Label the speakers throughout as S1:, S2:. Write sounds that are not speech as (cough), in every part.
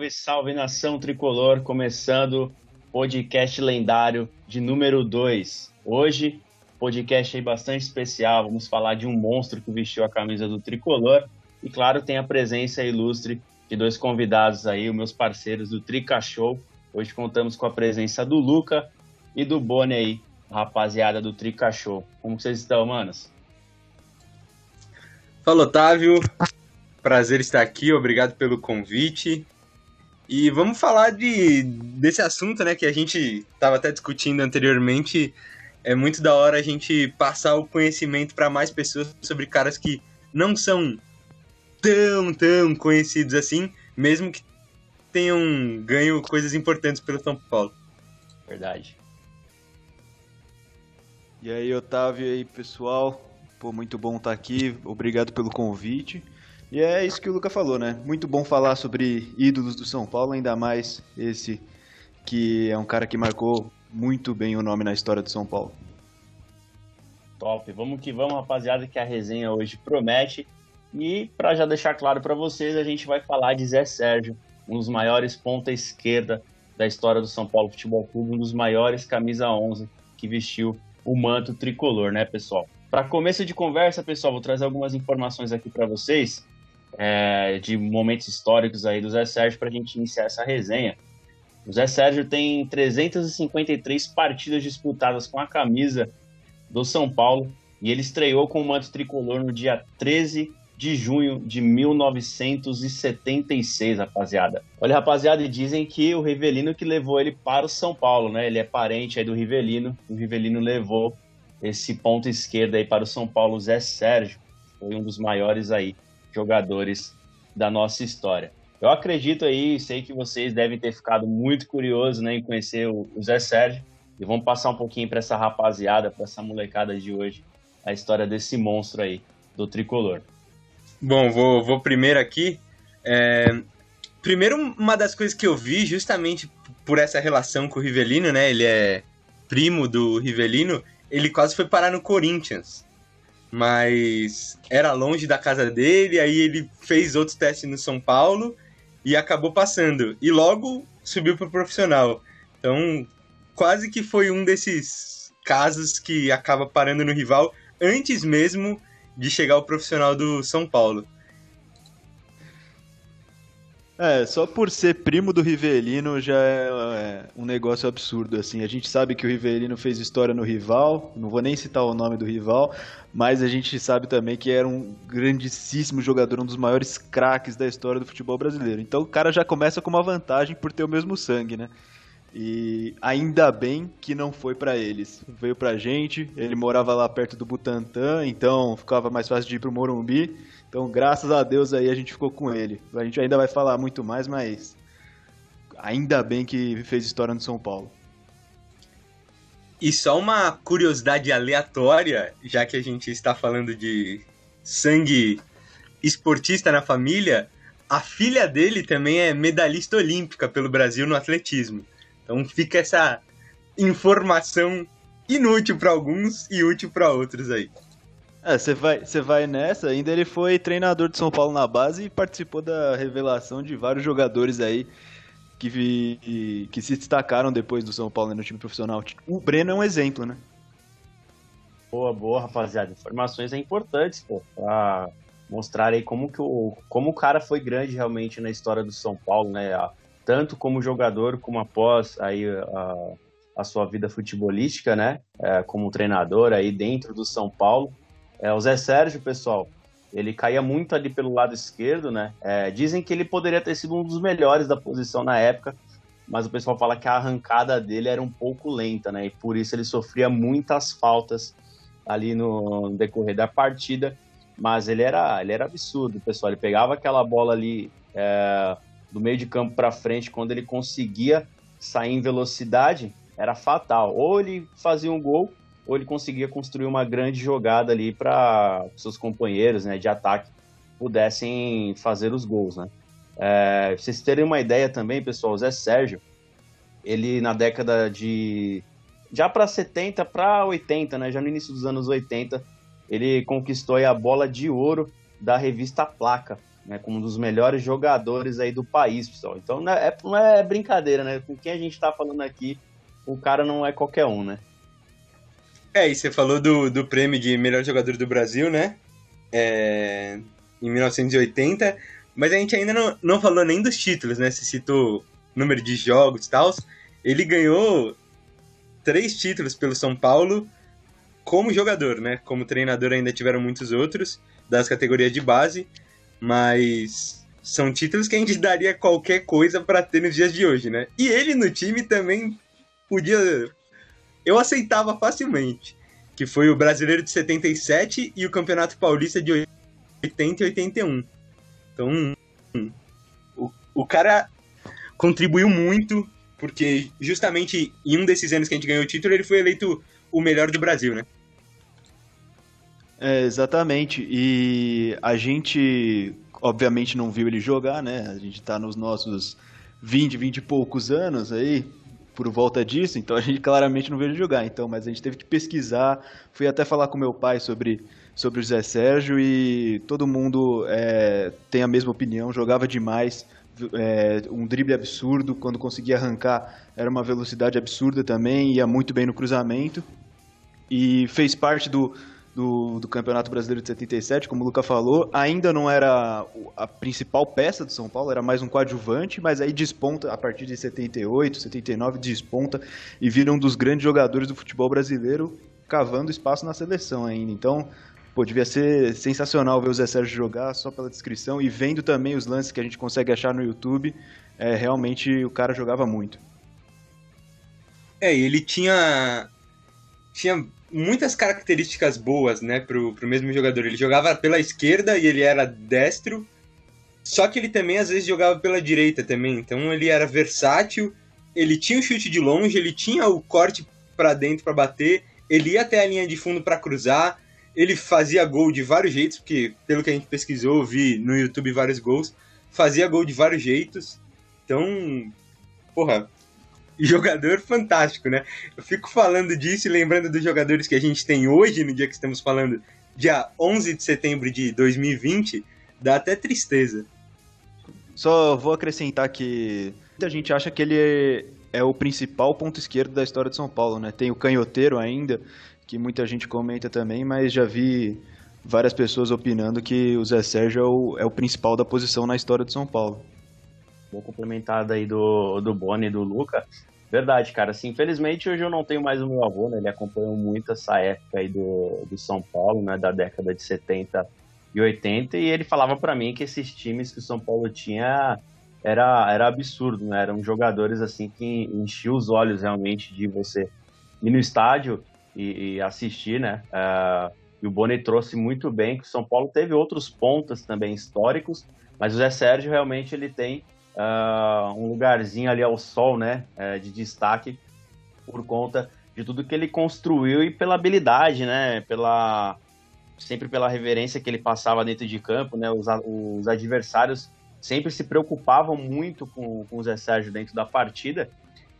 S1: Salve, salve nação tricolor, começando podcast lendário de número 2. Hoje, podcast aí bastante especial, vamos falar de um monstro que vestiu a camisa do tricolor e claro, tem a presença ilustre de dois convidados aí, os meus parceiros do Trica Show. Hoje contamos com a presença do Luca e do Boni aí, rapaziada do Trica Show. Como vocês estão, manos?
S2: Fala, Otávio. Prazer estar aqui, obrigado pelo convite. E vamos falar de, desse assunto, né, que a gente estava até discutindo anteriormente. É muito da hora a gente passar o conhecimento para mais pessoas sobre caras que não são tão, tão conhecidos assim, mesmo que tenham ganho coisas importantes pelo São Paulo.
S1: Verdade.
S3: E aí, Otávio, e aí, pessoal? Pô, muito bom estar aqui, obrigado pelo convite. E é isso que o Luca falou, né? Muito bom falar sobre ídolos do São Paulo, ainda mais esse que é um cara que marcou muito bem o nome na história do São Paulo.
S1: Top, vamos que vamos, rapaziada, que a resenha hoje promete. E para já deixar claro para vocês, a gente vai falar de Zé Sérgio, um dos maiores ponta esquerda da história do São Paulo Futebol Clube, um dos maiores camisa 11 que vestiu o manto tricolor, né, pessoal? Para começo de conversa, pessoal, vou trazer algumas informações aqui para vocês é, de momentos históricos aí do Zé Sérgio para a gente iniciar essa resenha. O Zé Sérgio tem 353 partidas disputadas com a camisa do São Paulo e ele estreou com o manto tricolor no dia 13 de junho de 1976, rapaziada. Olha, rapaziada, dizem que o Rivelino que levou ele para o São Paulo, né? Ele é parente aí do Rivelino. O Rivelino levou esse ponto esquerdo aí para o São Paulo, Zé Sérgio. Foi um dos maiores aí jogadores da nossa história. Eu acredito aí, sei que vocês devem ter ficado muito curiosos né, em conhecer o, Zé Sérgio. E vamos passar um pouquinho para essa rapaziada, para essa molecada de hoje, a história desse monstro aí, do tricolor.
S2: Bom, vou, vou primeiro aqui. É... Primeiro, uma das coisas que eu vi, justamente por essa relação com o Rivelino, né? Ele é primo do Rivelino, ele quase foi parar no Corinthians mas era longe da casa dele, aí ele fez outros testes no São Paulo e acabou passando. E logo subiu para o profissional. Então, quase que foi um desses casos que acaba parando no rival antes mesmo de chegar ao profissional do São Paulo.
S3: É, só por ser primo do Rivelino já é, é, um negócio absurdo, assim. A gente sabe que o Rivelino fez história no rival, não vou nem citar o nome do rival, mas a gente sabe também que era um grandíssimo jogador, um dos maiores craques da história do futebol brasileiro. Então o cara já começa com uma vantagem por ter o mesmo sangue, né? E ainda bem que não foi para eles. Veio pra gente, ele morava lá perto do Butantã, então ficava mais fácil de ir pro Morumbi. Então, graças a Deus aí a gente ficou com ele. A gente ainda vai falar muito mais, mas ainda bem que fez história no São Paulo.
S2: E só uma curiosidade aleatória, já que a gente está falando de sangue esportista na família, a filha dele também é medalhista olímpica pelo Brasil no atletismo. Então fica essa informação inútil para alguns e útil para outros aí.
S3: É, você vai, você vai nessa, ainda ele foi treinador de São Paulo na base e participou da revelação de vários jogadores aí que, que se destacaram depois do São Paulo no time profissional. O Breno é um exemplo, né?
S1: Boa, boa, rapaziada. Informações é importantes, pô, pra mostrar aí como que o, como o cara foi grande realmente na história do São Paulo, né? Tanto como jogador, como após aí a, a sua vida futebolística, né? É, como treinador aí dentro do São Paulo. É, o Zé Sérgio, pessoal, ele caía muito ali pelo lado esquerdo, né? É, dizem que ele poderia ter sido um dos melhores da posição na época, mas o pessoal fala que a arrancada dele era um pouco lenta, né? E por isso ele sofria muitas faltas ali no, decorrer da partida. Mas ele era, ele era absurdo, pessoal. Ele pegava aquela bola ali é, do meio de campo para frente, quando ele conseguia sair em velocidade, era fatal. Ou ele fazia um gol, ou ele conseguia construir uma grande jogada ali para seus companheiros né, de ataque pudessem fazer os gols. Né? É, vocês terem uma ideia também, pessoal, o Zé Sérgio, ele na década de. já para 70 para 80, né, já no início dos anos 80, ele conquistou a bola de ouro da revista Placa. né, como um dos melhores jogadores aí do país, pessoal. Então não é, não é brincadeira, né? Com quem a gente está falando aqui, o cara não é qualquer um, né?
S2: É, e você falou do, do prêmio de melhor jogador do Brasil, né? É, em 1980, mas a gente ainda não, não falou nem dos títulos, né? Você citou número de jogos e tal. Ele ganhou três títulos pelo São Paulo como jogador, né? Como treinador ainda tiveram muitos outros das categorias de base, mas são títulos que a gente (laughs) daria qualquer coisa para ter nos dias de hoje, né? E ele no time também podia eu aceitava facilmente, que foi o Brasileiro de 77 e o Campeonato Paulista de 80 e 81. Então, o, o cara contribuiu muito, porque justamente em um desses anos que a gente ganhou o título, ele foi eleito o melhor do Brasil, né?
S3: É, exatamente. E a gente, obviamente, não viu ele jogar, né? A gente tá nos nossos 20, 20 e poucos anos aí, por volta disso, então a gente (laughs) claramente não ele jogar. Então, mas a gente teve que pesquisar, fui até falar com meu pai sobre, sobre o Zé Sérgio e todo mundo é, tem a mesma opinião, jogava demais. É, um drible absurdo, quando conseguia arrancar era uma velocidade absurda também, ia muito bem no cruzamento e fez parte do, do, do, Campeonato Brasileiro de 77, como o Luca falou, ainda não era a principal peça do São Paulo, era mais um coadjuvante, mas aí desponta a partir de 78, 79, desponta e vira um dos grandes jogadores do futebol brasileiro, cavando espaço na seleção ainda. Então, pô, devia ser sensacional ver o Zé Sérgio jogar só pela descrição e vendo também os lances que a gente consegue achar no YouTube, é, realmente o cara jogava muito.
S2: É, ele tinha tinha muitas características boas, né, pro, pro mesmo jogador. Ele jogava pela esquerda e ele era destro, só que ele também às vezes jogava pela direita também. Então ele era versátil, ele tinha o chute de longe, ele tinha o corte para dentro para bater, ele ia até a linha de fundo para cruzar, ele fazia gol de vários jeitos, porque pelo que a gente pesquisou, vi no YouTube vários gols, fazia gol de vários jeitos. Então, porra, (laughs) jogador fantástico, né? Eu fico falando disso e lembrando dos jogadores que a gente tem hoje, no dia que estamos falando, dia 11 de setembro de 2020, dá até tristeza.
S3: Só vou acrescentar que muita gente acha que ele é, o principal ponto esquerdo da história de São Paulo, né? Tem o canhoteiro ainda, que muita gente comenta também, mas já vi várias pessoas opinando que o Zé Sérgio é o, é o principal da posição na história de São Paulo.
S1: Vou complementar aí do, do Boni e do Luca. Verdade, cara. Assim, infelizmente hoje eu não tenho mais o meu avô, né? Ele acompanhou muito essa época aí do, do São Paulo, né? Da década de 70 e 80, e ele falava para mim que esses times que o São Paulo tinha era, era absurdo, né? Eram jogadores assim que enchiam os olhos realmente de você ir no estádio e, e assistir, né? Uh, e o Boni trouxe muito bem que o São Paulo teve outros pontos também históricos, mas o Zé Sérgio realmente ele tem uh, um lugarzinho ali ao sol, né, uh, de destaque por conta de tudo que ele construiu e pela habilidade, né, pela sempre pela reverência que ele passava dentro de campo, né, os, os adversários sempre se preocupavam muito com, com o Zé Sérgio dentro da partida.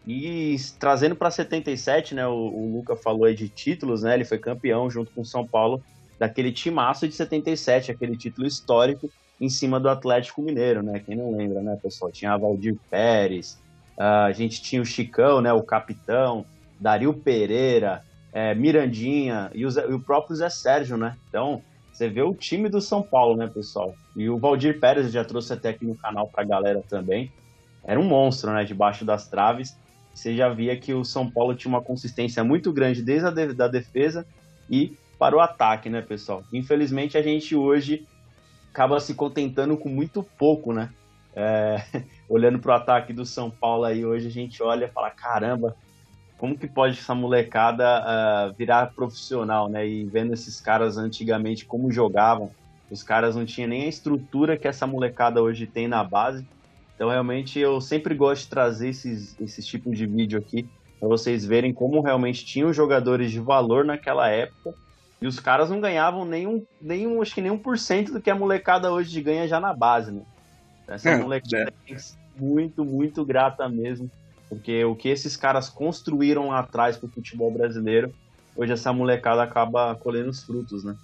S1: E trazendo para 77, né, o, o Luca falou aí de títulos, né, ele foi campeão junto com o São Paulo daquele timaço de 77, aquele título histórico em cima do Atlético Mineiro, né? Quem não lembra, né, pessoal? Tinha Valdir Pérez, uh, a gente tinha o Chicão, né, o capitão, Dario Pereira, é, Mirandinha e o, Zé, e o, próprio Zé Sérgio, né? Então, você vê o time do São Paulo, né, pessoal? E o Valdir Pérez já trouxe até aqui no canal pra galera também. Era um monstro, né, debaixo das traves. Você já via que o São Paulo tinha uma consistência muito grande desde a de, da defesa e para o ataque, né, pessoal? Infelizmente, a gente hoje acaba se contentando com muito pouco, né? É, (laughs) olhando para o ataque do São Paulo aí hoje, a gente olha e fala: caramba, como que pode essa molecada uh, virar profissional, né? E vendo esses caras antigamente como jogavam, os caras não tinham nem a estrutura que essa molecada hoje tem na base. Então, realmente, eu sempre gosto de trazer esses, esses tipos de vídeo aqui para vocês verem como realmente tinham jogadores de valor naquela época e os caras não ganhavam nenhum, nenhum acho que nem um por cento do que a molecada hoje ganha já na base, né? Essa é, molecada é. muito, muito grata mesmo. Porque o que esses caras construíram lá atrás pro futebol brasileiro, hoje essa molecada acaba colhendo os frutos, né?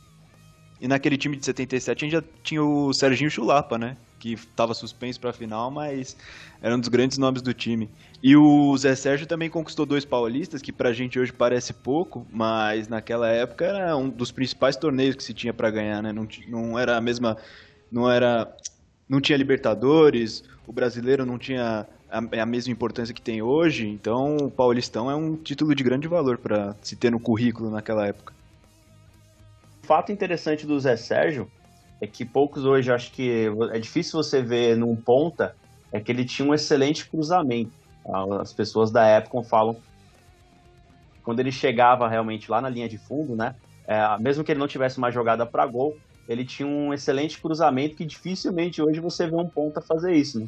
S3: E naquele time de 77 a gente já tinha o Serginho Chulapa, né? Que estava suspenso para a final, mas era um dos grandes nomes do time. E o Zé Sérgio também conquistou dois paulistas, que pra gente hoje parece pouco, mas naquela época era um dos principais torneios que se tinha para ganhar, né? Não, não era a mesma. Não era. Não tinha Libertadores, o brasileiro não tinha a, a mesma importância que tem hoje, então o Paulistão é um título de grande valor para se ter no currículo naquela época
S1: fato interessante do Zé Sérgio é que poucos hoje, acho que é difícil você ver num ponta, é que ele tinha um excelente cruzamento. As pessoas da época falam quando ele chegava realmente lá na linha de fundo, né? É, mesmo que ele não tivesse uma jogada para gol, ele tinha um excelente cruzamento que dificilmente hoje você vê um ponta fazer isso, né?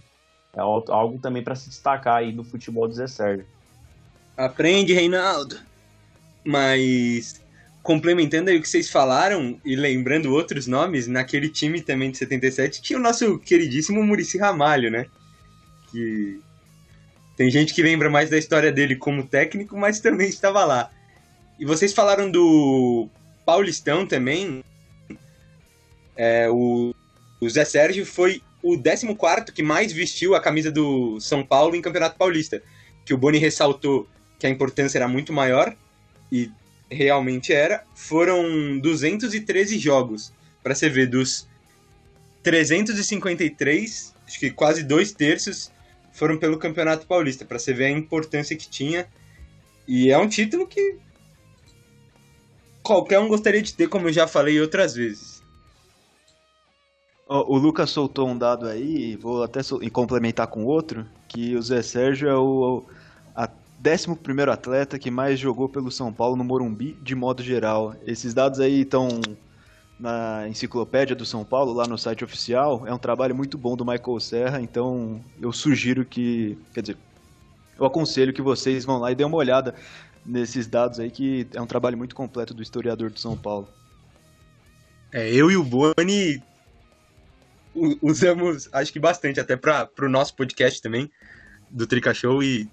S1: É algo também para se destacar aí do futebol do Zé Sérgio.
S2: Aprende, Reinaldo. Mas complementando aí o que vocês falaram e lembrando outros nomes, naquele time também de 77 tinha o nosso queridíssimo Murici Ramalho, né? Que tem gente que lembra mais da história dele como técnico, mas também estava lá. E vocês falaram do Paulistão também. É, o, o Zé Sérgio foi o 14 que mais vestiu a camisa do São Paulo em Campeonato Paulista. Que o Boni ressaltou que a importância era muito maior. E realmente era, foram 213 jogos. Para você ver, dos 353, acho que quase dois terços foram pelo Campeonato Paulista, para você ver a importância que tinha. E é um título que qualquer um gostaria de ter, como eu já falei outras vezes.
S3: O Lucas soltou um dado aí, vou até complementar com outro, que o Zé Sérgio é o, 11 atleta que mais jogou pelo São Paulo no Morumbi, de modo geral. Esses dados aí estão na enciclopédia do São Paulo, lá no site oficial. É um trabalho muito bom do Michael Serra, então eu sugiro que. Quer dizer, eu aconselho que vocês vão lá e dêem uma olhada nesses dados aí, que é um trabalho muito completo do historiador do São Paulo.
S2: É, eu e o Boni usamos, acho que bastante, até para o nosso podcast também, do Trica Show, e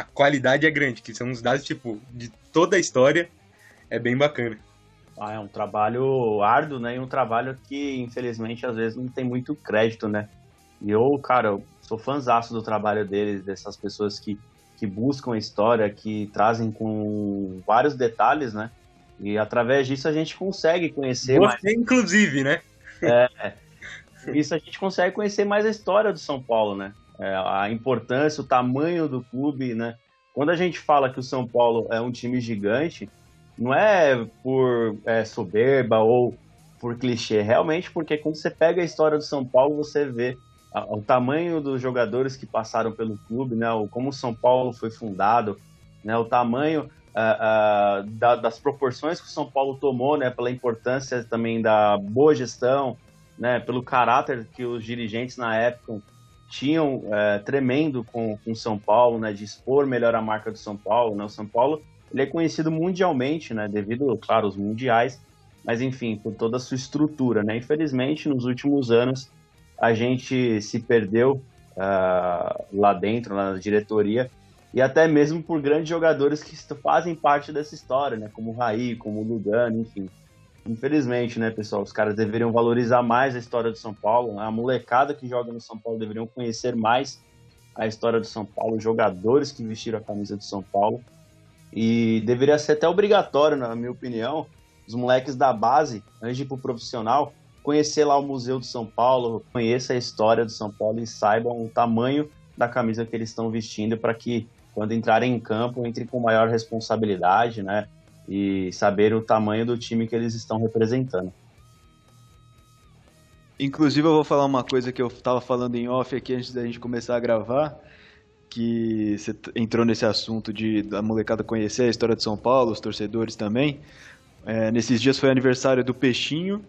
S2: a qualidade é grande, que são os dados, tipo, de toda a história, é bem bacana.
S1: Ah, é um trabalho árduo, né? E um trabalho que, infelizmente, às vezes não tem muito crédito, né? E eu, cara, eu sou fãzaço do trabalho deles, dessas pessoas que, que buscam a história, que trazem com vários detalhes, né? E através disso a gente consegue conhecer
S2: Você, mais... inclusive, né?
S1: É, isso a gente consegue conhecer mais a história do São Paulo, né? É, a importância, o tamanho do clube, né? Quando a gente fala que o São Paulo é um time gigante, não é por é, soberba ou por clichê, realmente porque quando você pega a história do São Paulo, você vê o tamanho dos jogadores que passaram pelo clube, né? Como o São Paulo foi fundado, né? O tamanho uh, da, das proporções que o São Paulo tomou, né? Pela importância também da boa gestão, né? Pelo caráter que os dirigentes na época tinham é, tremendo com o São Paulo, né, de expor melhor a marca do São Paulo. Né? O São Paulo ele é conhecido mundialmente, né, devido, claro, aos mundiais, mas enfim, por toda a sua estrutura. Né? Infelizmente, nos últimos anos, a gente se perdeu uh, lá dentro, na diretoria, e até mesmo por grandes jogadores que fazem parte dessa história, né? como o Raí, como o Lugano, enfim. Infelizmente, né, pessoal? Os caras deveriam valorizar mais a história do São Paulo. Né? A molecada que joga no São Paulo deveriam conhecer mais a história do São Paulo, os jogadores que vestiram a camisa do São Paulo. E deveria ser até obrigatório, na minha opinião, os moleques da base, antes de ir pro profissional, conhecer lá o Museu do São Paulo, conheça a história do São Paulo e saibam o tamanho da camisa que eles estão vestindo para que, quando entrarem em campo, entrem com maior responsabilidade, né? E saber o tamanho do time que eles estão representando.
S3: Inclusive, eu vou falar uma coisa que eu estava falando em off aqui antes da gente começar a gravar, que você entrou nesse assunto de da molecada conhecer a história de São Paulo, os torcedores também. É, nesses dias foi aniversário do Peixinho,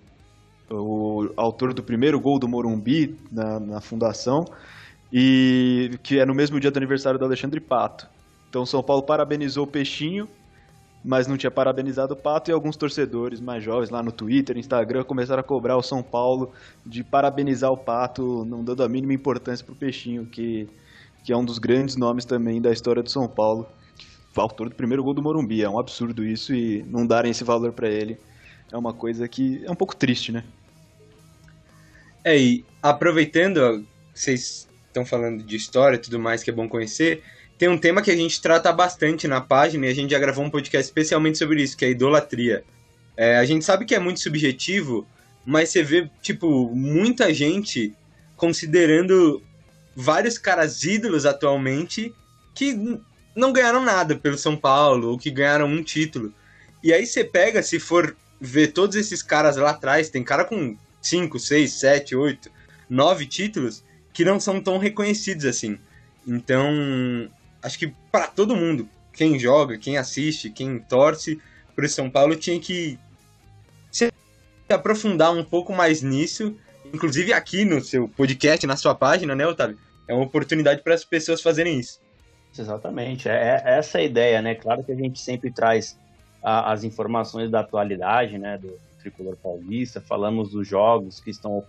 S3: o autor do primeiro gol do Morumbi na, na fundação, e que é no mesmo dia do aniversário do Alexandre Pato. Então, São Paulo parabenizou o Peixinho mas não tinha parabenizado o Pato e alguns torcedores mais jovens lá no Twitter, Instagram começaram a cobrar o São Paulo de parabenizar o Pato, não dando a mínima importância pro Peixinho, que, que é um dos grandes nomes também da história do São Paulo, autor do primeiro gol do Morumbi. É um absurdo isso e não darem esse valor para ele. é uma coisa que é um pouco triste, né?
S2: É, e aproveitando, vocês estão falando de história e tudo mais que é bom conhecer, tem um tema que a gente trata bastante na página e a gente já gravou um podcast especialmente sobre isso, que é a idolatria. É, a gente sabe que é muito subjetivo, mas você vê, tipo, muita gente considerando vários caras ídolos atualmente que não ganharam nada pelo São Paulo, ou que ganharam um título. E aí você pega, se for ver todos esses caras lá atrás, tem cara com 5, 6, 7, 8, 9 títulos que não são tão reconhecidos assim. Então, acho que para todo mundo, quem joga, quem assiste, quem torce pro São Paulo tinha que se aprofundar um pouco mais nisso, inclusive aqui no seu podcast, na sua página, né, Otávio? É uma oportunidade para as pessoas fazerem isso.
S1: Exatamente, é, é essa a ideia, né? Claro que a gente sempre traz a, as informações da atualidade, né, do tricolor paulista, falamos dos jogos que estão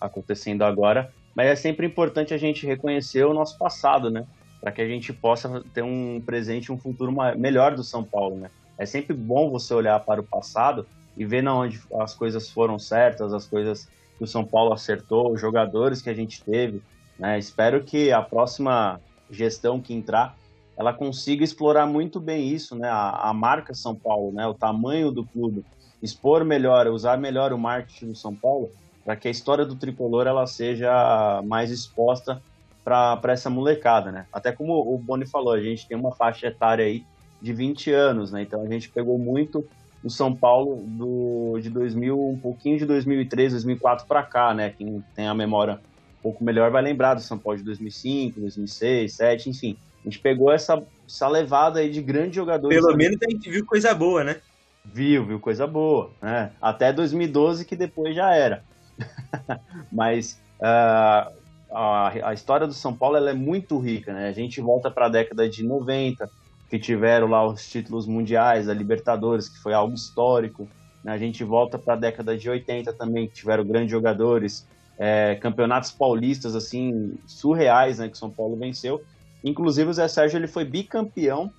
S1: acontecendo agora, mas é sempre importante a gente reconhecer o nosso passado, né? Para que a gente possa ter um presente, um futuro melhor do São Paulo, né? É sempre bom você olhar para o passado e ver na onde as coisas foram certas, as coisas que o São Paulo acertou, os jogadores que a gente teve. Né? Espero que a próxima gestão que entrar ela consiga explorar muito bem isso, né? A, a, marca São Paulo, né? O tamanho do clube, expor melhor, usar melhor o marketing do São Paulo, para que a história do tricolor ela seja mais exposta para essa molecada, né? Até como o Boni falou, a gente tem uma faixa etária aí de 20 anos, né? Então a gente pegou muito o São Paulo do, de 2000, um pouquinho de 2003, 2004 para cá, né? Quem tem a memória um pouco melhor vai lembrar do São Paulo de 2005, 2006, 2007, enfim. A gente pegou essa, essa levada aí de grandes jogadores.
S2: Pelo menos a gente viu coisa boa, né?
S1: Viu, viu coisa boa, né? Até 2012 que depois já era. (laughs) Mas uh, a, a história do São Paulo é muito rica, né? A gente volta para a década de 90, que tiveram lá os títulos mundiais, a Libertadores, que foi algo histórico. Né? A gente volta para a década de 80 também, que tiveram grandes jogadores, é, campeonatos paulistas assim surreais, né? Que São Paulo venceu. Inclusive o Zé Sérgio ele foi bicampeão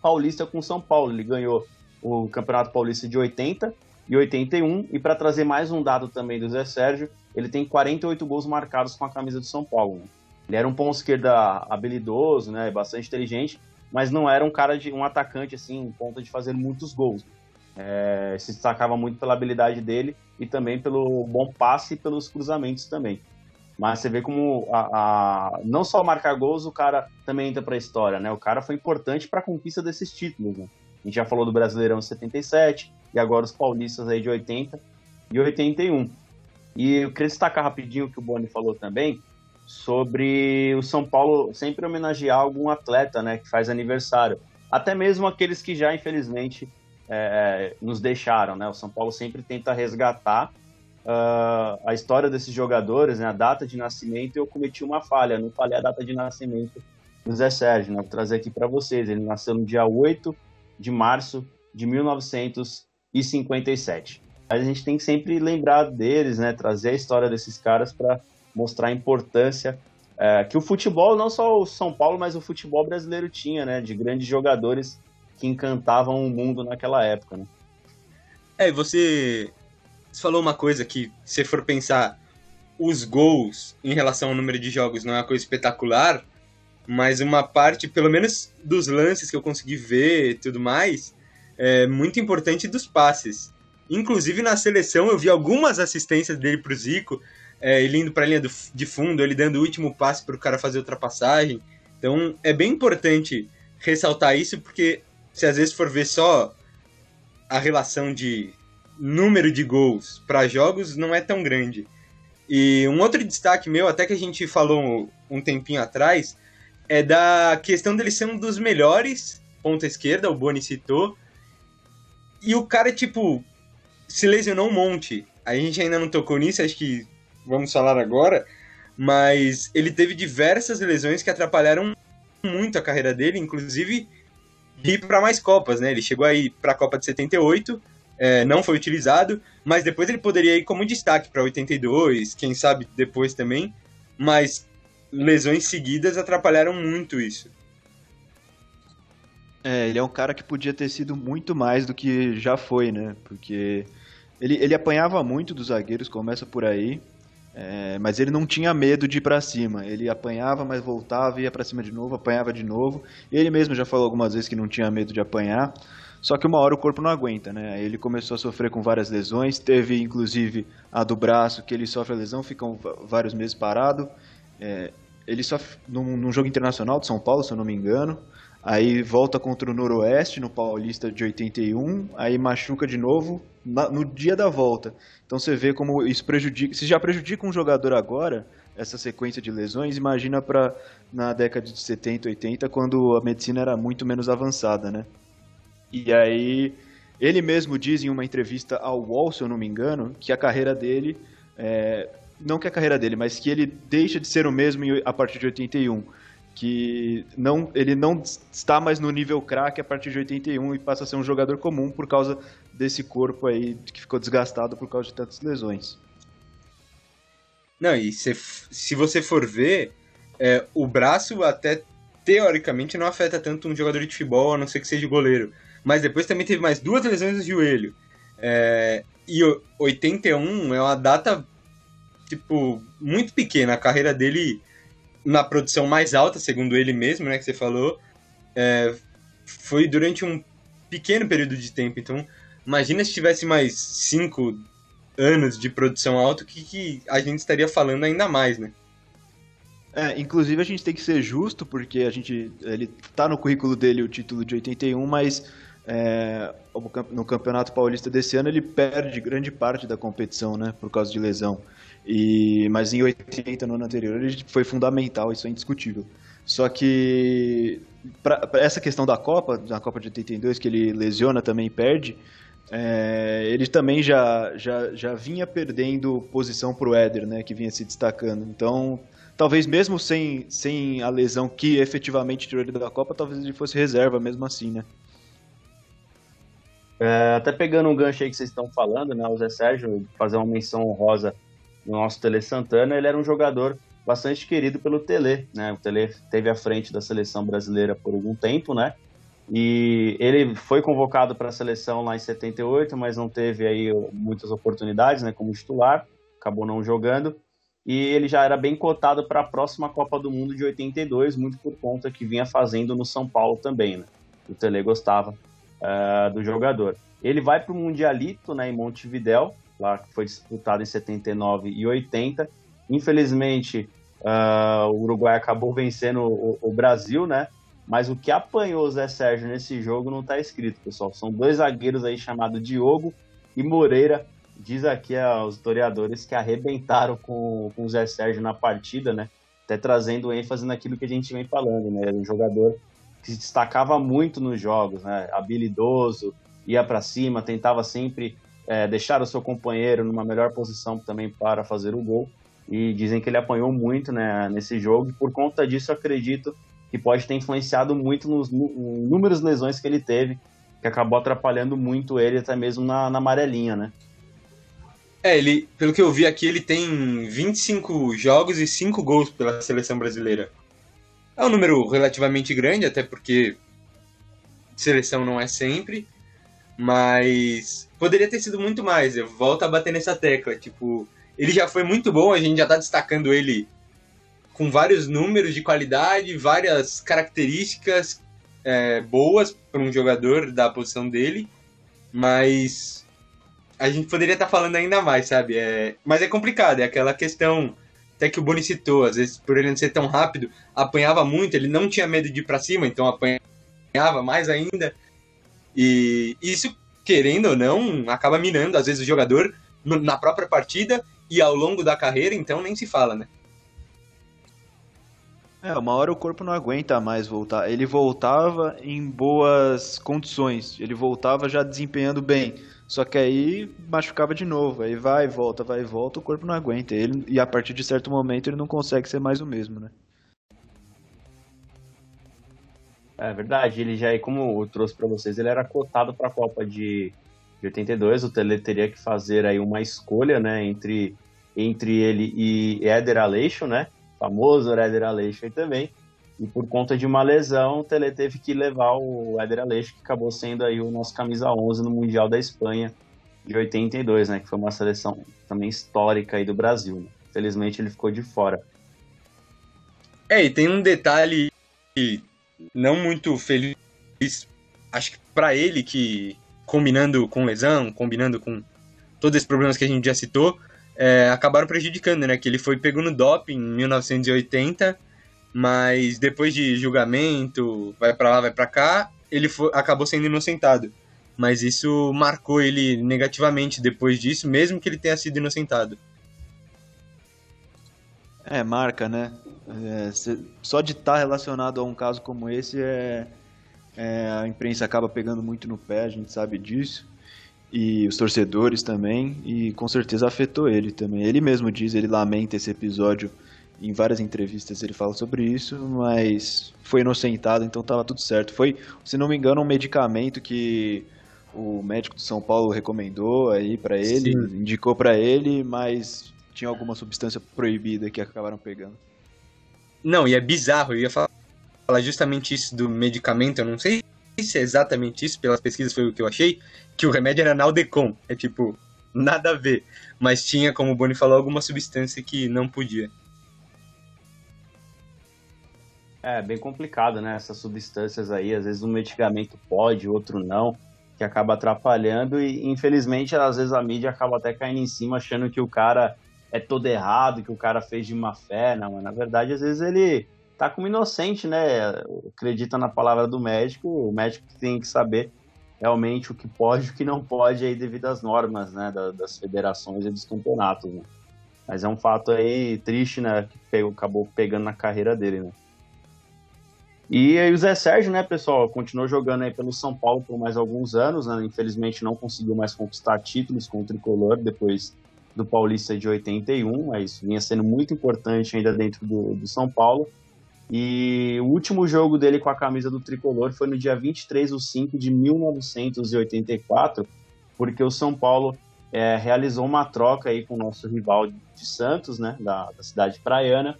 S1: paulista com São Paulo. Ele ganhou o Campeonato Paulista de 80 e 81. E para trazer mais um dado também do Zé Sérgio, ele tem 48 gols marcados com a camisa do São Paulo. Ele era um ponto esquerda habilidoso, né, bastante inteligente, mas não era um cara de um atacante assim, um ponto de fazer muitos gols. É, se destacava muito pela habilidade dele e também pelo bom passe e pelos cruzamentos também. Mas você vê como a, a, não só marcar gols, o cara também entra para a história, né? O cara foi importante para a conquista desses títulos, né? A gente já falou do Brasileirão 77 e agora os paulistas aí de 80 e 81. E eu queria destacar rapidinho o que o Boni falou também sobre o São Paulo sempre homenagear algum atleta, né, que faz aniversário. Até mesmo aqueles que já, infelizmente, é, nos deixaram, né? O São Paulo sempre tenta resgatar uh, a história desses jogadores, né, a data de nascimento, eu cometi uma falha, não falei a data de nascimento do Zé Sérgio, né, vou trazer aqui para vocês. Ele nasceu no dia 8 de março de 1957. A gente tem que sempre lembrar deles, né, trazer a história desses caras para mostrar a importância é, que o futebol, não só o São Paulo, mas o futebol brasileiro tinha, né, de grandes jogadores que encantavam o mundo naquela época, né?
S2: É, você você falou uma coisa que, se for pensar, os gols em relação ao número de jogos não é uma coisa espetacular, mas uma parte, pelo menos dos lances que eu consegui ver e tudo mais, é muito importante dos passes. Inclusive na seleção eu vi algumas assistências dele pro Zico, é, ele indo para a linha do, de fundo, ele dando o último passe para o cara fazer ultrapassagem. Então é bem importante ressaltar isso, porque se às vezes for ver só a relação de número de gols para jogos não é tão grande. E um outro destaque meu, até que a gente falou um tempinho atrás, é da questão dele ser um dos melhores ponta esquerda, o Boni citou. E o cara, tipo, se lesionou um monte. A gente ainda não tocou nisso, acho que vamos falar agora. Mas ele teve diversas lesões que atrapalharam muito a carreira dele, inclusive ir para mais Copas, né? Ele chegou aí para a Copa de 78, é, não foi utilizado, mas depois ele poderia ir como destaque para 82, quem sabe depois também, mas lesões seguidas atrapalharam muito isso.
S3: É, ele é um cara que podia ter sido muito mais do que já foi, né? Porque Ele, ele apanhava muito dos zagueiros, começa por aí. É, mas ele não tinha medo de ir para cima. Ele apanhava, mas voltava, ia para cima de novo, apanhava de novo. Ele mesmo já falou algumas vezes que não tinha medo de apanhar. Só que uma hora o corpo não aguenta, né? Aí ele começou a sofrer com várias lesões. Teve inclusive a do braço, que ele sofre a lesão, fica vários meses parado. É, ele sofre num, num jogo internacional de São Paulo, se eu não me engano. Aí volta contra o Noroeste no Paulista de 81, aí machuca de novo na, no dia da volta. Então você vê como isso prejudica. Se já prejudica um jogador agora, essa sequência de lesões, imagina para na década de 70, 80, quando a medicina era muito menos avançada, né? E aí ele mesmo diz em uma entrevista ao Wall, se eu não me engano, que a carreira dele é, não que a carreira dele, mas que ele deixa de ser o mesmo a partir de 81 que não, ele não está mais no nível craque a partir de 81 e passa a ser um jogador comum por causa desse corpo aí que ficou desgastado por causa de tantas lesões.
S2: Não, e se, se você for ver, é, o braço até teoricamente não afeta tanto um jogador de futebol, a não ser que seja goleiro. Mas depois também teve mais duas lesões no joelho. É, e 81 é uma data, tipo, muito pequena. A carreira dele na produção mais alta, segundo ele mesmo, né, que você falou, é, foi durante um pequeno período de tempo. Então, imagina se tivesse mais cinco anos de produção alta, que, que a gente estaria falando ainda mais, né?
S3: É, inclusive a gente tem que ser justo, porque a gente. Ele tá no currículo dele o título de 81, mas é, no Campeonato Paulista desse ano ele perde grande parte da competição, né? Por causa de lesão. E, mas em 80, no ano anterior, ele foi fundamental, isso é indiscutível. Só que para essa questão da Copa, da Copa de 82, que ele lesiona também perde, é, ele também já, já, já vinha perdendo posição para o Éder, né, que vinha se destacando. Então, talvez mesmo sem, sem a lesão que efetivamente tirou ele da Copa, talvez ele fosse reserva mesmo assim, né?
S1: É, até pegando um gancho aí que vocês estão falando, né, o Zé Sérgio, fazer uma menção honrosa o nosso Tele Santana, ele era um jogador bastante querido pelo Tele, né? O Tele teve à frente da seleção brasileira por algum tempo, né? E ele foi convocado para a seleção lá em 78, mas não teve aí muitas oportunidades, né, como titular, acabou não jogando. E ele já era bem cotado para a próxima Copa do Mundo de 82, muito por conta que vinha fazendo no São Paulo também, né? O Tele gostava uh, do jogador. Ele vai para o Mundialito, né, em Montevidéu, lá que foi disputado em 79 e 80. Infelizmente, uh, o Uruguai acabou vencendo o, o, Brasil, né? Mas o que apanhou o Zé Sérgio nesse jogo não está escrito, pessoal. São dois zagueiros aí chamados Diogo e Moreira. Diz aqui aos historiadores que arrebentaram com, com o Zé Sérgio na partida, né? Até trazendo ênfase naquilo que a gente vem falando, né? Era um jogador que se destacava muito nos jogos, né? Habilidoso, ia para cima, tentava sempre é, deixar o seu companheiro numa melhor posição também para fazer o gol. E dizem que ele apanhou muito né, nesse jogo, e por conta disso acredito que pode ter influenciado muito nos inúmeras lesões que ele teve, que acabou atrapalhando muito ele até mesmo na, na amarelinha, né?
S2: É, ele, pelo que eu vi aqui, ele tem 25 jogos e 5 gols pela seleção brasileira. É um número relativamente grande, até porque seleção não é sempre, mas poderia ter sido muito mais. Eu volto a bater nessa tecla. Tipo, ele já foi muito bom, a gente já tá destacando ele com vários números de qualidade, várias características é, boas para um jogador da posição dele, mas a gente poderia estar tá falando ainda mais, sabe? É, mas é complicado, é aquela questão até que o Boni citou, às vezes por ele não ser tão rápido, apanhava muito, ele não tinha medo de ir para cima, então apanhava mais ainda. E isso, querendo ou não, acaba minando, às vezes, o jogador na própria partida e ao longo da carreira, então nem se fala, né?
S3: É, uma hora o corpo não aguenta mais voltar. Ele voltava em boas condições, ele voltava já desempenhando bem. Só que aí machucava de novo, aí vai, volta, vai, volta, o corpo não aguenta. Ele, e a partir de certo momento ele não consegue ser mais o mesmo, né?
S1: É verdade, ele já, como eu trouxe para vocês, ele era cotado para a Copa de, de 82. O Tele teria que fazer aí uma escolha, né, entre, entre ele e Éder Aleixo, né, famoso Éder Aleixo aí também. E por conta de uma lesão, o Tele teve que levar o Éder Aleixo, que acabou sendo aí o nosso camisa 11 no Mundial da Espanha de 82, né? Que foi uma seleção também histórica aí do Brasil. Né? Ele ficou de fora.
S2: É, e tem um detalhe não muito feliz, acho que para ele que combinando com lesão, combinando com todos esses problemas que a gente já citou, é, acabaram prejudicando, né? Que ele foi pego no doping em 1980, mas depois de julgamento, vai para lá, vai para cá, ele foi, acabou sendo inocentado. Mas isso marcou ele negativamente depois disso, mesmo que ele tenha sido inocentado.
S3: É, marca, né? É, só de estar tá relacionado a um caso como esse, é, é, a imprensa acaba pegando muito no pé, a gente sabe disso. E os torcedores também, e com certeza afetou ele também. Ele mesmo diz, ele lamenta esse episódio em várias entrevistas ele fala sobre isso, mas foi inocentado, então estava tudo certo. Foi, se não me engano, um medicamento que o médico de São Paulo recomendou aí para ele, Sim. indicou para ele, mas tinha alguma substância proibida que acabaram pegando.
S2: Não, e é bizarro, eu ia falar justamente isso do medicamento, eu não sei se é exatamente isso, pelas pesquisas foi o que eu achei, que o remédio era Naldecon, é tipo, nada a ver, mas tinha, como o Boni falou, alguma substância que não podia.
S1: É bem complicado, né? Essas substâncias aí, às vezes um medicamento pode, outro não, que acaba atrapalhando e infelizmente às vezes a mídia acaba até caindo em cima achando que o cara é todo errado, que o cara fez de má fé, não, mas na verdade às vezes ele tá como inocente, né? Acredita na palavra do médico, o médico tem que saber realmente o que pode e o que não pode aí devido às normas, né, das federações e dos campeonatos, né? Mas é um fato aí triste, né, que pegou, acabou pegando na carreira dele, né? E aí o Zé Sérgio, né, pessoal, continuou jogando aí pelo São Paulo por mais alguns anos, né? Infelizmente não conseguiu mais conquistar títulos com o tricolor depois do Paulista de 81, mas vinha sendo muito importante ainda dentro do, do São Paulo. E o último jogo dele com a camisa do tricolor foi no dia 23 de 5 de 1984, porque o São Paulo é, realizou uma troca aí com o nosso rival de Santos, né, da, da cidade praiana,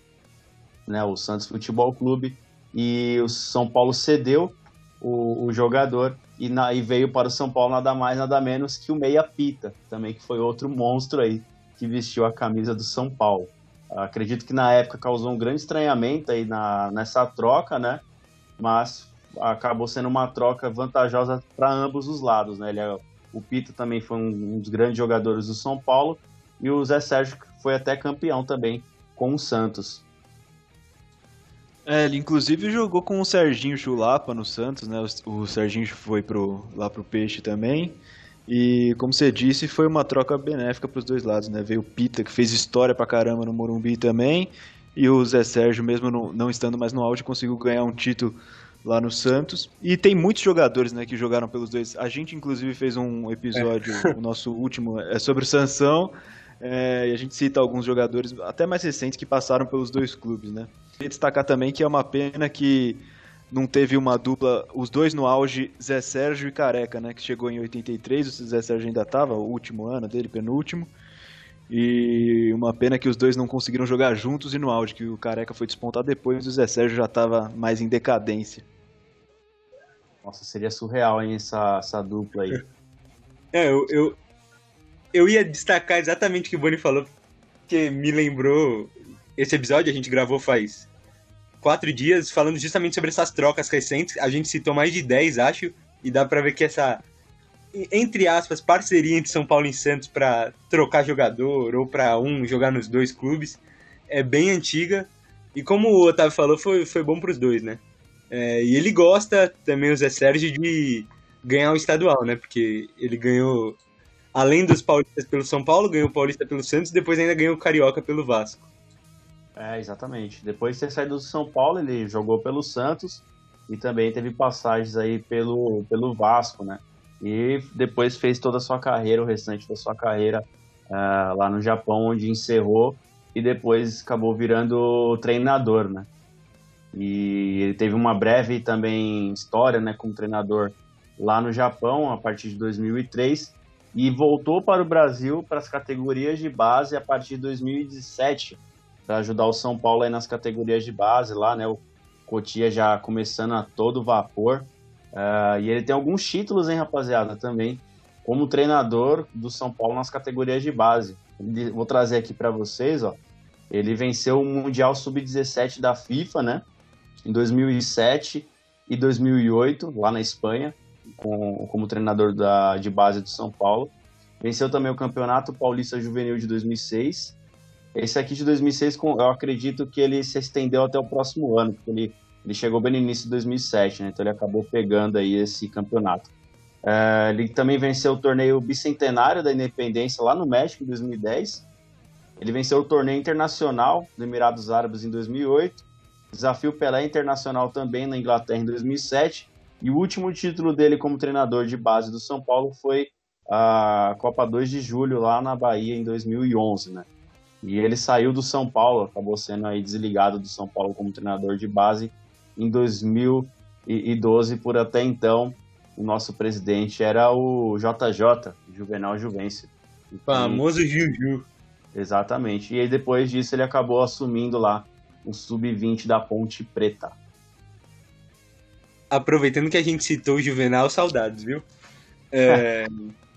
S1: né, o Santos Futebol Clube, e o São Paulo cedeu o, o jogador e, na, e, veio para o São Paulo nada mais, nada menos que o Meia Pita, também que foi outro monstro aí que vestiu a camisa do São Paulo. Acredito que na época causou um grande estranhamento aí na, nessa troca, né? Mas acabou sendo uma troca vantajosa para ambos os lados, né? Ele é, o Pita também foi um, um dos grandes jogadores do São Paulo e o Zé Sérgio foi até campeão também com o Santos.
S3: É, ele inclusive jogou com o Serginho Chulapa no Santos, né? O, o Serginho foi pro, lá pro Peixe também. E como você disse, foi uma troca benéfica para os dois lados, né? Veio o Pita, que fez história pra caramba no Morumbi também, e o Zé Sérgio, mesmo no, não estando mais no auge, conseguiu ganhar um título lá no Santos. E tem muitos jogadores, né, que jogaram pelos dois. A gente inclusive fez um episódio, é. o nosso último é sobre o Sansão, é, e a gente cita alguns jogadores até mais recentes que passaram pelos dois clubes, né? Queria destacar também que é uma pena que não teve uma dupla, os dois no auge, Zé Sérgio e Careca, né? Que chegou em 83, o Zé Sérgio ainda estava, o último ano dele, penúltimo. E uma pena que os dois não conseguiram jogar juntos e no auge, que o Careca foi despontar depois e o Zé Sérgio já estava mais em decadência.
S1: Nossa, seria surreal, hein, essa, essa dupla aí. (laughs)
S2: É, eu, eu, eu ia destacar exatamente o que o Boni falou, porque me lembrou. Esse episódio a gente gravou faz quatro dias, falando justamente sobre essas trocas recentes. A gente citou mais de 10, acho, e dá pra ver que essa, entre aspas, parceria entre São Paulo e Santos para trocar jogador ou para um jogar nos dois clubes é bem antiga. E como o Otávio falou, foi, foi bom pros dois, né? É, e ele gosta também, o Zé Sérgio, de ganhar o estadual, né? Porque ele ganhou além dos paulistas pelo São Paulo, ganhou o Paulista pelo Santos depois ainda ganhou o Carioca pelo Vasco.
S1: É, exatamente. Depois de ter saído do São Paulo, ele jogou pelo Santos e também teve passagens aí pelo, pelo Vasco, né? E depois fez toda a sua carreira, o restante da sua carreira uh, lá no Japão, onde encerrou e depois acabou virando treinador, né? E ele teve uma breve também história, né, como treinador lá no Japão, a partir de 2003, e voltou para o Brasil para as categorias de base a partir de 2017 para ajudar o São Paulo aí nas categorias de base lá, né? O Cotia já começando a todo vapor. Uh, e ele tem alguns títulos, hein, rapaziada, também como treinador do São Paulo nas categorias de base. Vou trazer aqui para vocês, ó. Ele venceu o Mundial Sub-17 da FIFA, né? Em 2007 e 2008, lá na Espanha, com, como treinador da, de base do São Paulo. Venceu também o Campeonato Paulista Juvenil de 2006. Esse aqui de 2006, eu acredito que ele se estendeu até o próximo ano, porque ele, ele chegou bem no início de 2007, né? Então ele acabou pegando aí esse campeonato. É, ele também venceu o torneio bicentenário da Independência lá no México em 2010. Ele venceu o torneio internacional do Emirados Árabes em 2008. Desafio Pelé Internacional também na Inglaterra em 2007. E o último título dele como treinador de base do São Paulo foi a Copa 2 de Julho lá na Bahia em 2011, né? E ele saiu do São Paulo, acabou sendo aí desligado do São Paulo como treinador de base em 2012 por até então o nosso presidente era o JJ, Juvenal Juvencio.
S2: O famoso Juju.
S1: Exatamente. E aí depois disso ele acabou assumindo lá o sub-20 da Ponte Preta.
S2: Aproveitando que a gente citou o Juvenal, saudades, viu? É... (laughs)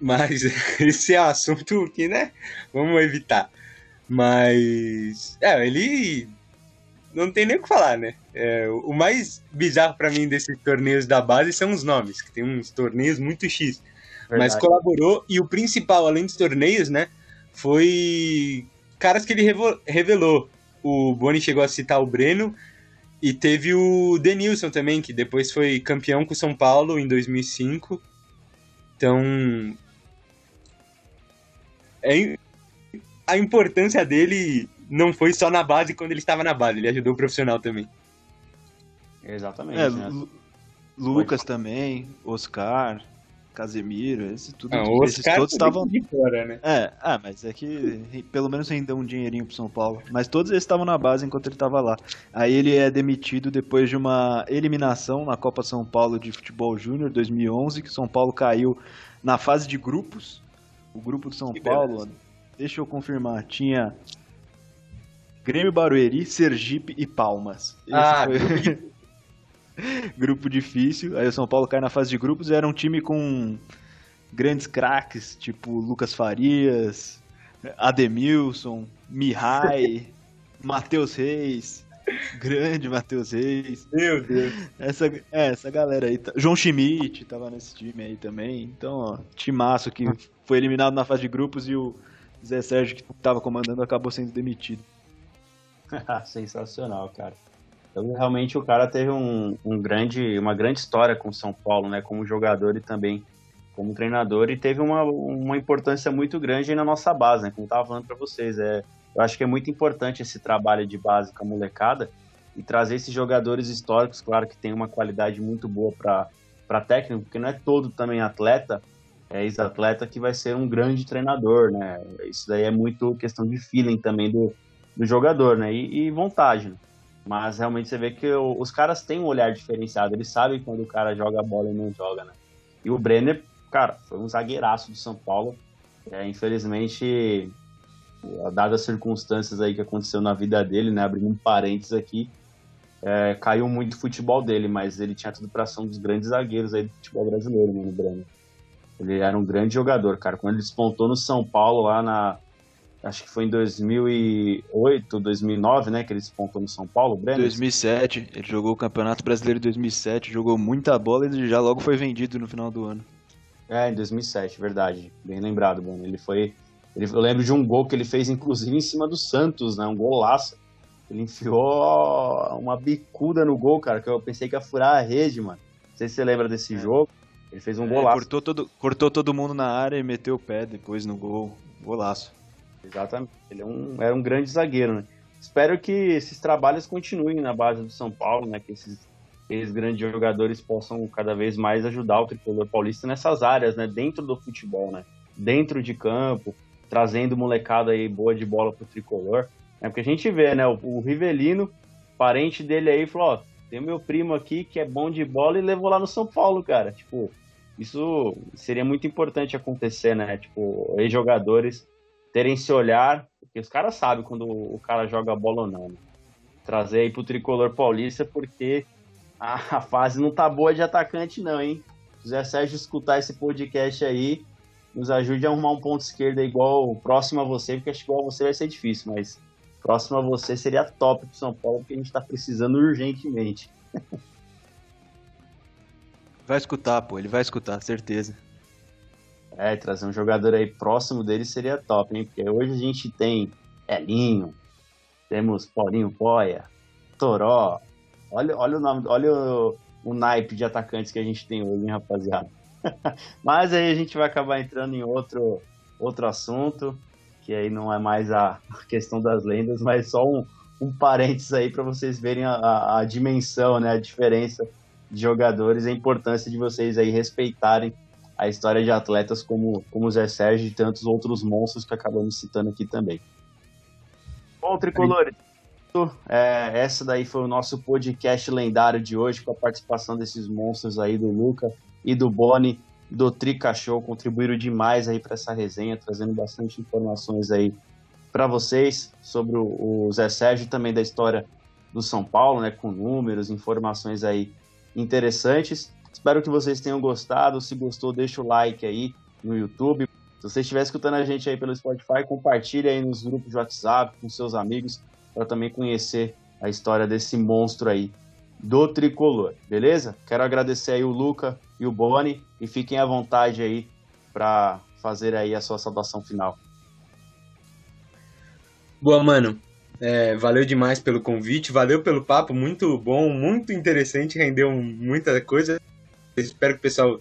S2: Mas (laughs) esse é um assunto que, né? Vamos evitar. Mas. É, ele. Não tem nem o que falar, né? É, o mais bizarro para mim desses torneios da base são os nomes, que tem uns torneios muito X. Verdade. Mas colaborou, e o principal, além dos torneios, né? Foi caras que ele revelou. O Boni chegou a citar o Breno, e teve o Denilson também, que depois foi campeão com o São Paulo em 2005. Então, é, a importância dele não foi só na base quando ele estava na base, ele ajudou o profissional também.
S1: Exatamente. É, né?
S3: Lucas também, Oscar, Casemiro, esse tudo. Ah, esses todos estavam de fora, né? É, ah, mas é que pelo menos rendeu um dinheirinho pro São Paulo. Mas todos eles estavam na base enquanto ele estava lá. Aí ele é demitido depois de uma eliminação na Copa São Paulo de Futebol Júnior 2011, que São Paulo caiu na fase de grupos o grupo do São que Paulo, beleza. deixa eu confirmar, tinha Grêmio Barueri, Sergipe e Palmas. Esse ah, foi... (laughs) (laughs) grupo difícil. Aí o São Paulo cai na fase de grupos e era um time com grandes craques, tipo Lucas Farias, Ademilson, Mihai, (laughs) Matheus Reis. (laughs) Grande Matheus Reis.
S2: Meu Deus.
S3: Essa, é, essa galera aí. Tá... João Schmidt tava nesse time aí também. Então, ó, timaço que foi eliminado na fase de grupos e o Zé Sérgio, que tava comandando, acabou sendo demitido. (laughs)
S1: Sensacional, cara. Então, realmente o cara teve um, um, grande, uma grande história com o São Paulo, né? Como jogador e também como treinador. E teve uma, uma importância muito grande aí na nossa base, né? Como eu tava falando para vocês. É, eu acho que é muito importante esse trabalho de base com a molecada e trazer esses jogadores históricos, claro que tem uma qualidade muito boa para técnico, porque não é todo também atleta, é ex-atleta que vai ser um grande treinador, né? Isso daí é muito questão de feeling também do, do jogador, né? E, e vontade. Né? Mas realmente você vê que o, os caras têm um olhar diferenciado, eles sabem quando o cara joga bola e não joga, né? E o Brenner, cara, foi um zagueiraço do São Paulo. É, infelizmente, dadas as circunstâncias aí que aconteceu na vida dele, né, abrindo um parênteses aqui, é, caiu muito o futebol dele, mas ele tinha tudo para ser um dos grandes zagueiros aí do futebol brasileiro, né, Breno. Ele era um grande jogador, cara. Quando ele despontou no São Paulo lá na. Acho que foi em 2008, 2009, né? Que ele despontou no São Paulo, Breno?
S3: 2007. Ele jogou o Campeonato Brasileiro em 2007, jogou muita bola e já logo foi vendido no final do ano.
S1: É, em 2007, verdade. Bem lembrado, Breno. Ele foi ele, eu lembro de um gol que ele fez, inclusive, em cima do Santos, né? Um golaço. Ele enfiou uma bicuda no gol, cara, que eu pensei que ia furar a rede, mano. Não sei se você lembra desse é. jogo. Ele fez um é, golaço.
S3: Cortou todo, cortou todo mundo na área e meteu o pé depois no gol. Golaço.
S1: Exatamente. Ele é um, era um grande zagueiro, né? Espero que esses trabalhos continuem na base do São Paulo, né? Que esses, esses grandes jogadores possam cada vez mais ajudar o tricolor paulista nessas áreas, né? Dentro do futebol, né? Dentro de campo, trazendo molecada aí boa de bola pro tricolor. É porque a gente vê, né? O, o Rivelino, parente dele aí, falou: Ó, tem meu primo aqui que é bom de bola e levou lá no São Paulo, cara. Tipo, isso seria muito importante acontecer, né? Tipo, ex-jogadores terem esse olhar, porque os caras sabem quando o cara joga bola ou não. Né? Trazer aí pro tricolor paulista, porque a, a, fase não tá boa de atacante, não, hein? o Zé Sérgio escutar esse podcast aí, nos ajude a arrumar um ponto esquerdo igual próximo a você, porque acho que igual a você vai ser difícil, mas próximo a você seria top pro São Paulo, porque a gente tá precisando urgentemente. (laughs)
S3: Vai escutar, pô, ele vai escutar, certeza.
S1: É, trazer um jogador aí próximo dele seria top, hein? Porque hoje a gente tem Elinho, temos Paulinho Poia, Toró. Olha, olha o nome, olha o, o naipe de atacantes que a gente tem hoje, hein, rapaziada? (laughs) Mas aí a gente vai acabar entrando em outro, outro assunto, que aí não é mais a (laughs) questão das lendas, mas só um, um parênteses aí para vocês verem a, a, a, dimensão, né, a diferença de jogadores, a importância de vocês aí respeitarem a história de atletas como, como o Zé Sérgio e tantos outros monstros que acabamos citando aqui também. Bom, Tricolores, é, essa daí foi o nosso podcast lendário de hoje, com a participação desses monstros aí do Luca e do Boni, do Trica Show, contribuíram demais aí para essa resenha, trazendo bastante informações aí para vocês sobre o, Zé Sérgio também da história do São Paulo, né, com números, informações aí interessantes. Espero que vocês tenham gostado. Se gostou, deixa o like aí no YouTube. Se você estiver escutando a gente aí pelo Spotify, compartilhe aí nos grupos de WhatsApp com seus amigos para também conhecer a história desse monstro aí do tricolor, beleza? Quero agradecer aí o Luca e o Boni e fiquem à vontade aí para fazer aí a sua saudação final.
S2: Boa, mano. É, valeu demais pelo convite, valeu pelo papo, muito bom, muito interessante, rendeu muita coisa. Espero que o pessoal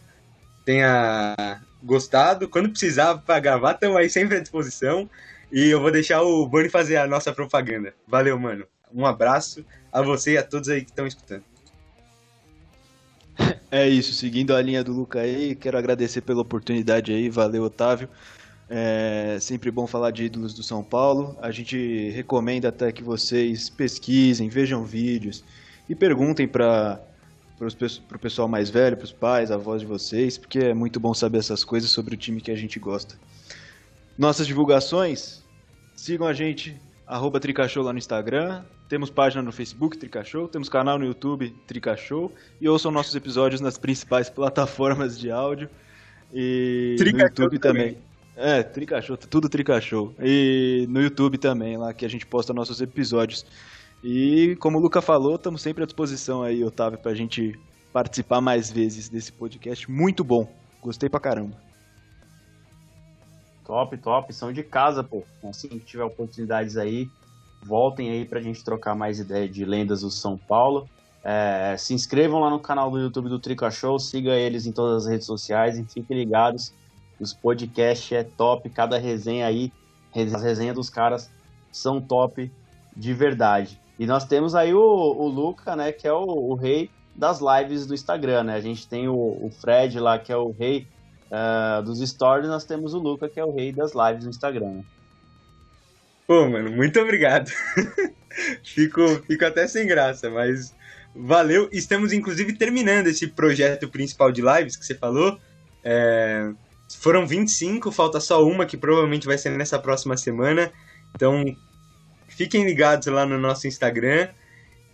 S2: tenha gostado. Quando precisar para gravar, estamos aí sempre à disposição. E eu vou deixar o Boni fazer a nossa propaganda. Valeu, mano. Um abraço a você e a todos aí que estão escutando.
S3: É isso, seguindo a linha do Luca aí, quero agradecer pela oportunidade aí, valeu Otávio. É sempre bom falar de ídolos do São Paulo. A gente recomenda até que vocês pesquisem, vejam vídeos e perguntem para o pessoal mais velho, para os pais, avós de vocês, porque é muito bom saber essas coisas sobre o time que a gente gosta. Nossas divulgações, sigam a gente, arroba Tricachou lá no Instagram, temos página no Facebook, Tricachou, temos canal no YouTube, Tricachou, e ouçam nossos episódios nas principais (laughs) plataformas de áudio e no YouTube também. também. É, Tricachou, tudo Tricachou. E no YouTube também, lá que a gente posta nossos episódios. E como o Luca falou, estamos sempre à disposição aí, Otávio, pra gente participar mais vezes desse podcast. Muito bom. Gostei pra caramba.
S1: Top, top. São de casa, pô. Assim que tiver oportunidades aí, voltem aí pra gente trocar mais ideia de lendas do São Paulo. É, se inscrevam lá no canal do YouTube do Trica Show, siga eles em todas as redes sociais e fiquem ligados os podcasts é top, cada resenha aí, as resenhas dos caras são top de verdade. E nós temos aí o, o Luca, né, que é o, o, rei das lives do Instagram, né? A gente tem o, o Fred lá, que é o rei uh, dos stories, nós temos o Luca, que é o rei das lives do Instagram.
S2: Pô, mano, muito obrigado. (laughs) fico, fico até sem graça, mas valeu. Estamos, inclusive, terminando esse projeto principal de lives que você falou. É, foram 25, falta só uma que provavelmente vai ser nessa próxima semana. Então, fiquem ligados lá no nosso Instagram.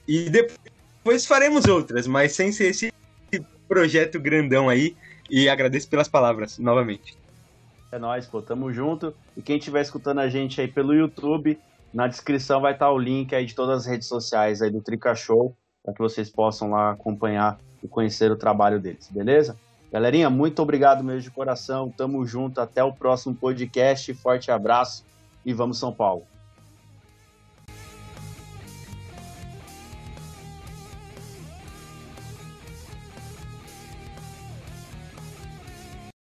S2: E depois faremos outras, mas sem ser esse projeto grandão aí. E agradeço pelas palavras, novamente.
S1: É nóis, pô, tamo junto. E quem estiver escutando a gente aí pelo YouTube, na descrição vai estar o link aí de todas as redes sociais aí do Trica Show, para que vocês possam lá acompanhar e conhecer o trabalho deles, beleza? Galerinha, muito obrigado mesmo de coração. Tamo junto. Até o próximo podcast. Forte abraço e vamos São Paulo.